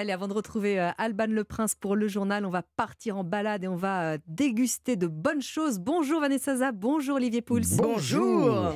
Allez, avant de retrouver euh, Alban Le Prince pour le journal, on va partir en balade et on va euh, déguster de bonnes choses. Bonjour Vanessa Zah, bonjour Olivier Pouls. Bonjour.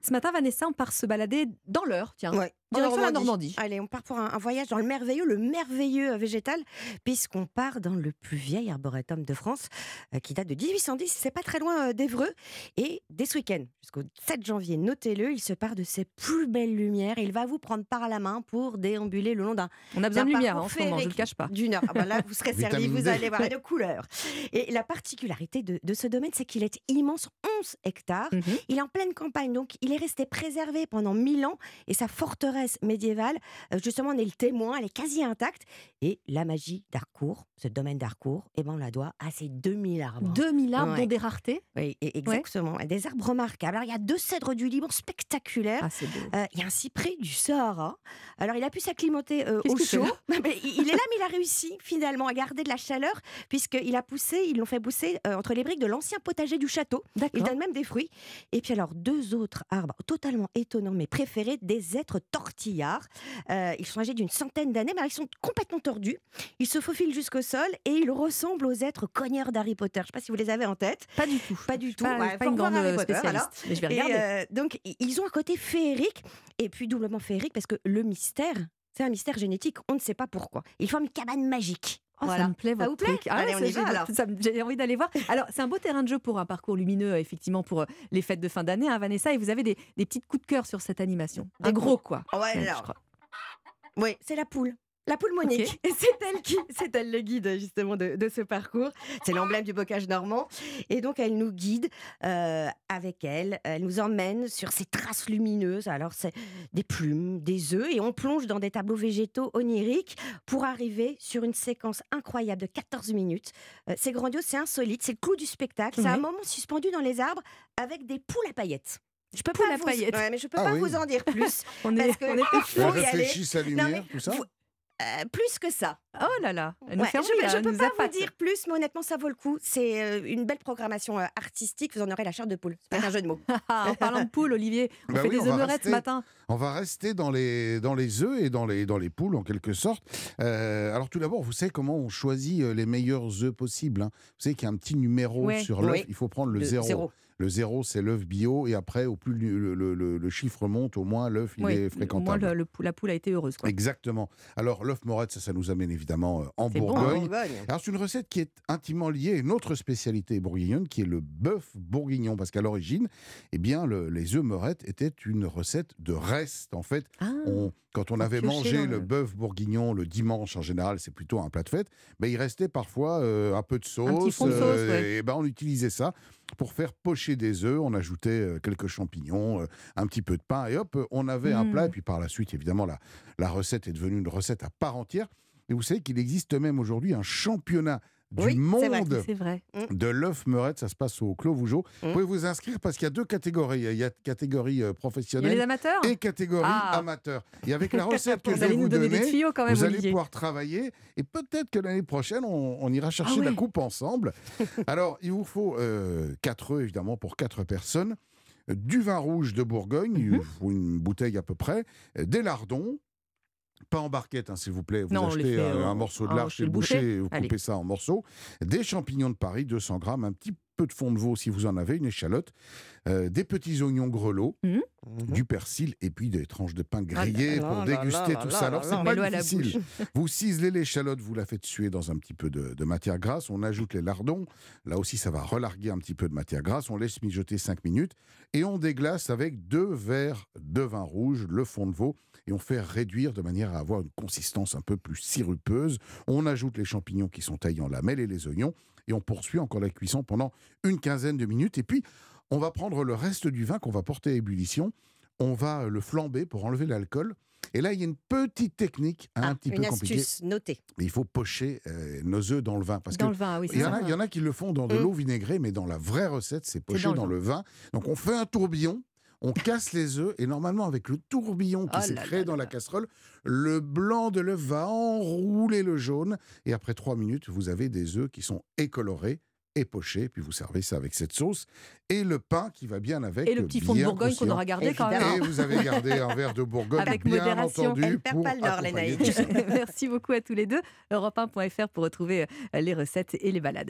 Ce matin, Vanessa, on part se balader dans l'heure, tiens. Ouais. Direction En la Normandie. Allez, on part pour un, un voyage dans le merveilleux, le merveilleux euh, végétal, puisqu'on part dans le plus vieil arboretum de France, euh, qui date de 1810. C'est pas très loin euh, d'Evreux. Et dès ce week-end, jusqu'au 7 janvier, notez-le, il se part de ses plus belles lumières. Et il va vous prendre par la main pour déambuler le long d'un On a besoin de lumière hein, en ce moment, je ne le cache pas. D'une heure. Ah bah là, vous serez servi, vous allez voir, de couleurs. Et la particularité de, de ce domaine, c'est qu'il est immense, 11 hectares. Mhm. Il est en pleine campagne, donc il est resté préservé pendant 1000 ans et sa forteresse médiévale, euh, justement, on est le témoin, elle est quasi intacte. Et la magie d'Harcourt, ce domaine d'Harcourt, eh ben, on la doit à ces 2000 arbres. 2000 arbres, Ouais. dont des raretés. Oui, et- exactement. Des arbres remarquables. Alors, il y a deux cèdres du Liban spectaculaires. Ah, c'est beau. Euh, Il y a un cyprès du Sahara. Alors, il a pu s'acclimater euh, au chaud. il est là, mais il a réussi finalement à garder de la chaleur, puisqu'il a poussé, ils l'ont fait pousser euh, entre les briques de l'ancien potager du château. Il donne même des fruits. Et puis alors, deux autres arbres totalement étonnants, mais préférés, des êtres Euh, ils sont âgés d'une centaine d'années, mais ils sont complètement tordus. Ils se faufilent jusqu'au sol et ils ressemblent aux êtres cogneurs d'Harry Potter. Je ne sais pas si vous les avez en tête. Pas du tout. Pas du tout. Pas, Ouais, pas une grande Harry Potter, spécialiste. alors. Mais je vais Et, regarder. euh, donc, ils ont un côté féerique, et puis doublement féerique, parce que le mystère, c'est un mystère génétique, on ne sait pas pourquoi. Ils forment une cabane magique. Oh, Voilà. Ça me plaît, Ça votre vous plaît truc. Ah Allez, on ça, y va, j'ai- alors. J'ai envie d'aller voir. Alors, c'est un beau terrain de jeu pour un parcours lumineux, effectivement, pour euh, les fêtes de fin d'année, hein, Vanessa. Et vous avez des, des petites coups de cœur sur cette animation. Des Un gros, quoi. Ouais, je alors. crois. Oui, c'est la poule. La poule Monique. C'est elle qui, c'est elle le guide justement de, de ce parcours. C'est l'emblème du bocage normand. Et donc elle nous guide euh, avec elle. Elle nous emmène sur ces traces lumineuses. Alors c'est des plumes, des œufs, et on plonge dans des tableaux végétaux oniriques pour arriver sur une séquence incroyable de 14 minutes. Euh, c'est grandiose, c'est insolite, c'est le clou du spectacle. C'est un moment suspendu dans les arbres avec des poules à paillettes. Je peux Poules pas à vous... paillettes. Ouais, mais je peux Ah pas oui. vous en dire plus. On est, Parce que- on est faut y aller. réfléchit sa lumière, mais tout ça vous- Euh, plus que ça. Oh là là, elle nous Ouais, fait je ne peux nous pas vous dire plus, mais honnêtement, ça vaut le coup. C'est euh, une belle programmation euh, artistique. Vous en aurez la chair de poule. C'est pas un jeu de mots. Ah, en parlant de poules, Olivier, on Bah fait oui, des rester- ce matin. On va rester dans les, dans les œufs et dans les, dans les poules, en quelque sorte. Euh, alors, tout d'abord, vous savez comment on choisit les meilleurs œufs possibles. hein. Vous savez qu'il y a un petit numéro Ouais. sur l'œuf. Oui. Il faut prendre le zéro. Le zéro, c'est l'œuf bio. Et après, au plus le, le- le- le chiffre monte, au moins l'œuf il Oui, est Au moins, fréquentable. le- le pou- la poule a été heureuse. quoi. Exactement. Alors, l'œuf morette, ça, ça nous amène évidemment euh, en bon, Bourgogne. Alors, c'est une recette qui est intimement liée à une autre spécialité bourguignonne, qui est le bœuf bourguignon. Parce qu'à l'origine, eh bien, le- les œufs morettes étaient une recette de reste. En fait, Ah, on- quand on avait mangé le le- bœuf bourguignon le dimanche, en général, c'est plutôt un plat de fête, ben, il restait parfois euh, un peu de sauce. de ouais. Et ben, on utilisait ça pour faire pocher des œufs. On ajoutait euh, quelques champignons, euh, un petit peu de pain, et hop, on avait un plat. Et puis par la suite, évidemment, la, la recette est devenue une recette à part entière. Et vous savez qu'il existe même aujourd'hui un championnat du Oui, c'est vrai. monde c'est vrai. de l'œuf meurette. Ça se passe au Clos Vougeot. Vous Mm. pouvez vous inscrire parce qu'il y a deux catégories. Il y a catégorie euh, professionnelle les amateurs et catégorie Ah. amateur. Et avec la recette que Vous je vais allez vous nous donner tuyaux quand même, vous allez pouvoir travailler et peut-être que l'année prochaine, on, on ira chercher Ah la coupe ensemble. Alors, il vous faut 4 œufs, évidemment, pour 4 personnes. euh, Du vin rouge de Bourgogne, il Mhm. vous faut une bouteille à peu près. euh, Des lardons, pas en barquette, hein, s'il vous plaît. Vous Non, achetez fait, euh, un morceau de lard chez le boucher, boucher. et vous Allez. coupez ça en morceaux. Des champignons de Paris, 200 grammes, un petit peu de fond de veau si vous en avez, une échalote, euh, des petits oignons grelots, Mhm. du persil et puis des tranches de pain là grillées pour déguster là tout là ça. là Alors, c'est pas difficile. Vous ciselez l'échalote, vous la faites suer dans un petit peu de, de matière grasse. On ajoute les lardons. Là aussi, ça va relarguer un petit peu de matière grasse. On laisse mijoter 5 minutes et on déglace avec deux verres de vin rouge, le fond de veau, et on fait réduire de manière à avoir une consistance un peu plus sirupeuse. On ajoute les champignons qui sont taillés en lamelles et les oignons et on poursuit encore la cuisson pendant une quinzaine de minutes. Et puis, on va prendre le reste du vin qu'on va porter à ébullition. On va le flamber pour enlever l'alcool. Et là, il y a une petite technique un Ah, petit une peu compliquée. astuce, notée. Mais il faut pocher euh, nos œufs dans le vin. Parce Dans que le vin, oui, il c'est y, en ça. a, il y en a qui le font dans de Mm. l'eau vinaigrée, mais dans la vraie recette, c'est poché dans dans, le le vin. Donc on fait un tourbillon, on casse les œufs, et normalement, avec le tourbillon qui Oh s'est créé là dans là la casserole, le blanc de l'œuf va enrouler le jaune. Et après trois minutes, vous avez des œufs qui sont écolorés, époché, puis vous servez ça avec cette sauce, et le pain qui va bien avec. Et le petit fond de Bourgogne qu'on aura gardé quand même. Et vous avez gardé un verre de Bourgogne, Avec bien modération. entendu, Elle perd pour pas le nord. Merci beaucoup à tous les deux. Europe1.fr pour retrouver euh, les recettes et les balades.